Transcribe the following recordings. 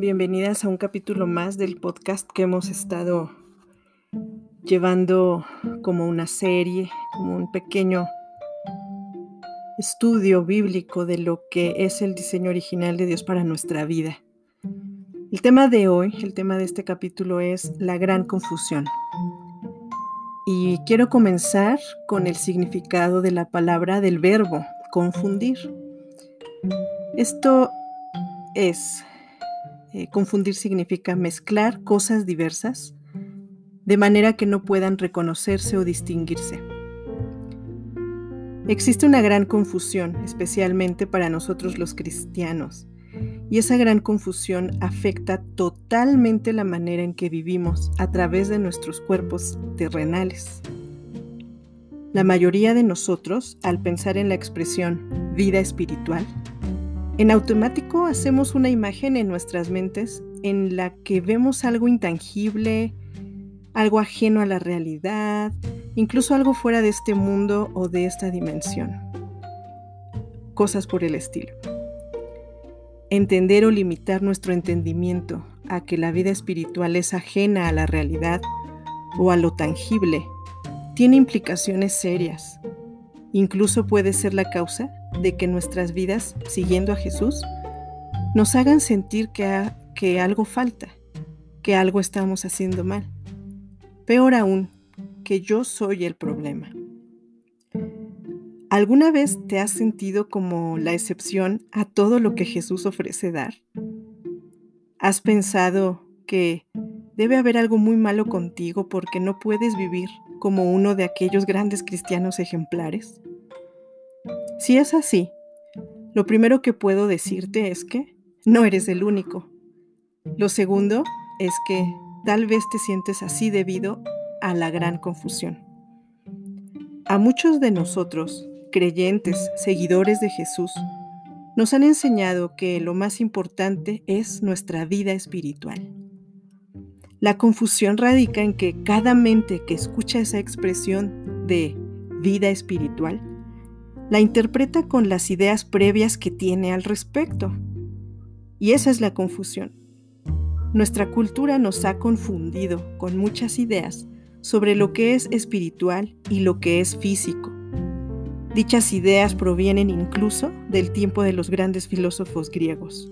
bienvenidas a un capítulo más del podcast que hemos estado llevando como una serie, como un pequeño estudio bíblico de lo que es el diseño original de Dios para nuestra vida. El tema de hoy, el tema de este capítulo es la gran confusión. Y quiero comenzar con el significado de la palabra del verbo, confundir. Esto es, eh, confundir significa mezclar cosas diversas de manera que no puedan reconocerse o distinguirse. Existe una gran confusión, especialmente para nosotros los cristianos, y esa gran confusión afecta totalmente la manera en que vivimos a través de nuestros cuerpos terrenales. La mayoría de nosotros, al pensar en la expresión vida espiritual, en automático hacemos una imagen en nuestras mentes en la que vemos algo intangible, algo ajeno a la realidad, incluso algo fuera de este mundo o de esta dimensión. Cosas por el estilo. Entender o limitar nuestro entendimiento a que la vida espiritual es ajena a la realidad o a lo tangible tiene implicaciones serias. Incluso puede ser la causa de que nuestras vidas, siguiendo a Jesús, nos hagan sentir que, algo falta, que algo estamos haciendo mal. Peor aún, que yo soy el problema. ¿Alguna vez te has sentido como la excepción a todo lo que Jesús ofrece dar? ¿Has pensado que debe haber algo muy malo contigo porque no puedes vivir como uno de aquellos grandes cristianos ejemplares? Si es así, lo primero que puedo decirte es que no eres el único. Lo segundo es que tal vez te sientes así debido a la gran confusión. A muchos de nosotros, creyentes, seguidores de Jesús, nos han enseñado que lo más importante es nuestra vida espiritual. La confusión radica en que cada mente que escucha esa expresión de vida espiritual la interpreta con las ideas previas que tiene al respecto. Y esa es la confusión. Nuestra cultura nos ha confundido con muchas ideas sobre lo que es espiritual y lo que es físico. Dichas ideas provienen incluso del tiempo de los grandes filósofos griegos.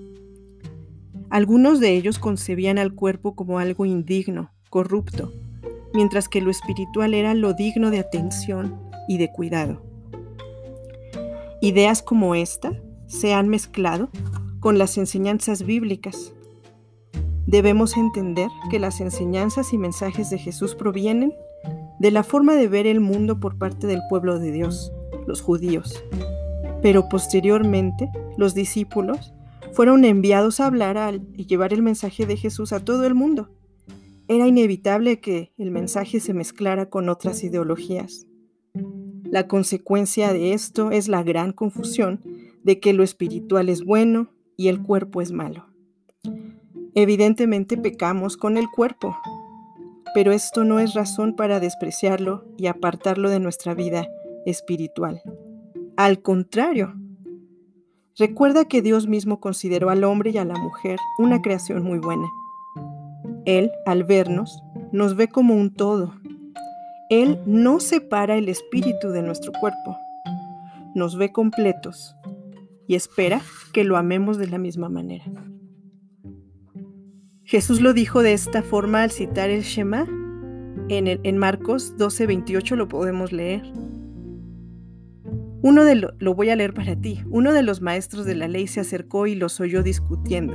Algunos de ellos concebían al cuerpo como algo indigno, corrupto, mientras que lo espiritual era lo digno de atención y de cuidado. Ideas como esta se han mezclado con las enseñanzas bíblicas. Debemos entender que las enseñanzas y mensajes de Jesús provienen de la forma de ver el mundo por parte del pueblo de Dios, los judíos. Pero posteriormente, los discípulos fueron enviados a hablar y llevar el mensaje de Jesús a todo el mundo. Era inevitable que el mensaje se mezclara con otras ideologías. La consecuencia de esto es la gran confusión de que lo espiritual es bueno y el cuerpo es malo. Evidentemente pecamos con el cuerpo, pero esto no es razón para despreciarlo y apartarlo de nuestra vida espiritual. Al contrario, recuerda que Dios mismo consideró al hombre y a la mujer una creación muy buena. Él, al vernos, nos ve como un todo él no separa el espíritu de nuestro cuerpo, nos ve completos y espera que lo amemos de la misma manera. Jesús lo dijo de esta forma al citar el Shema. En, Marcos 12:28 lo podemos leer. Uno de lo, lo voy a leer para ti. Uno de los maestros de la ley se acercó y los oyó discutiendo.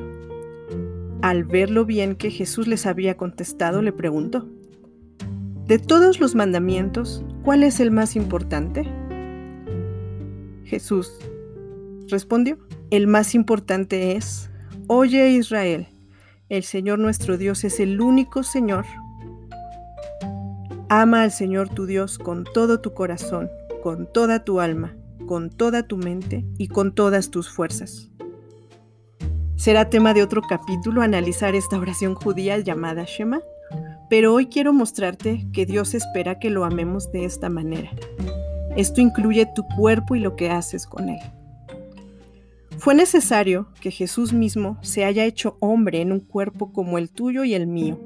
Al ver lo bien que Jesús les había contestado, le preguntó, de todos los mandamientos, ¿cuál es el más importante? Jesús respondió, el más importante es, oye Israel, el Señor nuestro Dios es el único Señor. Ama al Señor tu Dios con todo tu corazón, con toda tu alma, con toda tu mente y con todas tus fuerzas. Será tema de otro capítulo analizar esta oración judía llamada Shema pero hoy quiero mostrarte que Dios espera que lo amemos de esta manera. Esto incluye tu cuerpo y lo que haces con él. Fue necesario que Jesús mismo se haya hecho hombre en un cuerpo como el tuyo y el mío,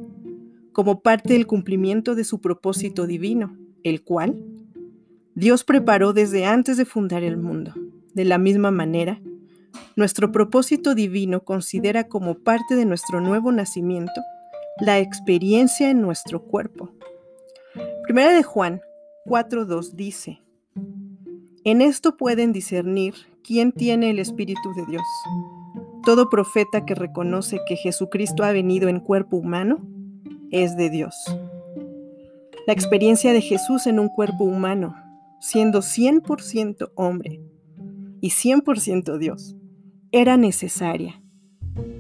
como parte del cumplimiento de su propósito divino, el cual Dios preparó desde antes de fundar el mundo. De la misma manera, nuestro propósito divino considera como parte de nuestro nuevo nacimiento la experiencia en nuestro cuerpo. Primera de Juan 4.2 dice, En esto pueden discernir quién tiene el Espíritu de Dios. Todo profeta que reconoce que Jesucristo ha venido en cuerpo humano es de Dios. La experiencia de Jesús en un cuerpo humano, siendo 100% hombre y 100% Dios, era necesaria.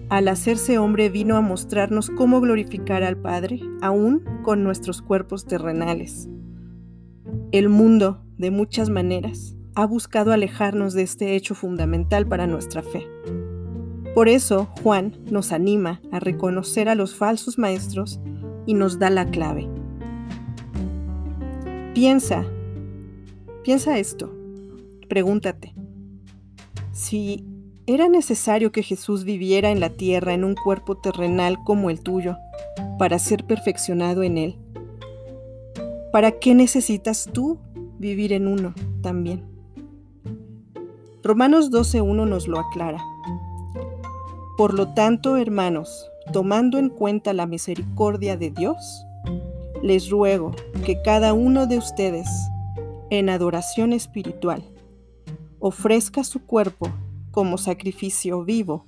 Al hacerse hombre vino a mostrarnos cómo glorificar al Padre, aún con nuestros cuerpos terrenales. El mundo, de muchas maneras, ha buscado alejarnos de este hecho fundamental para nuestra fe. Por eso, Juan nos anima a reconocer a los falsos maestros y nos da la clave. Piensa, piensa esto, pregúntate, si era necesario que Jesús viviera en la tierra en un cuerpo terrenal como el tuyo, para ser perfeccionado en él. ¿Para qué necesitas tú vivir en uno también? Romanos 12.1 nos lo aclara. Por lo tanto, hermanos, tomando en cuenta la misericordia de Dios, les ruego que cada uno de ustedes, en adoración espiritual, ofrezca su cuerpo como sacrificio vivo,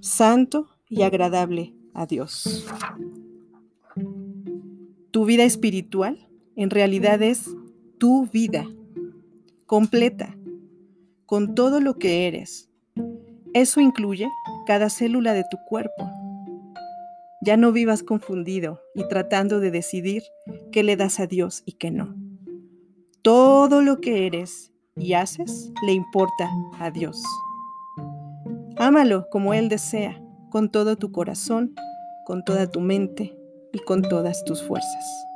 santo y agradable a Dios. Tu vida espiritual en realidad es tu vida completa, con todo lo que eres. Eso incluye cada célula de tu cuerpo. Ya no vivas confundido y tratando de decidir qué le das a Dios y qué no. Todo lo que eres y haces le importa a Dios. Ámalo como Él desea, con todo tu corazón, con toda tu mente y con todas tus fuerzas.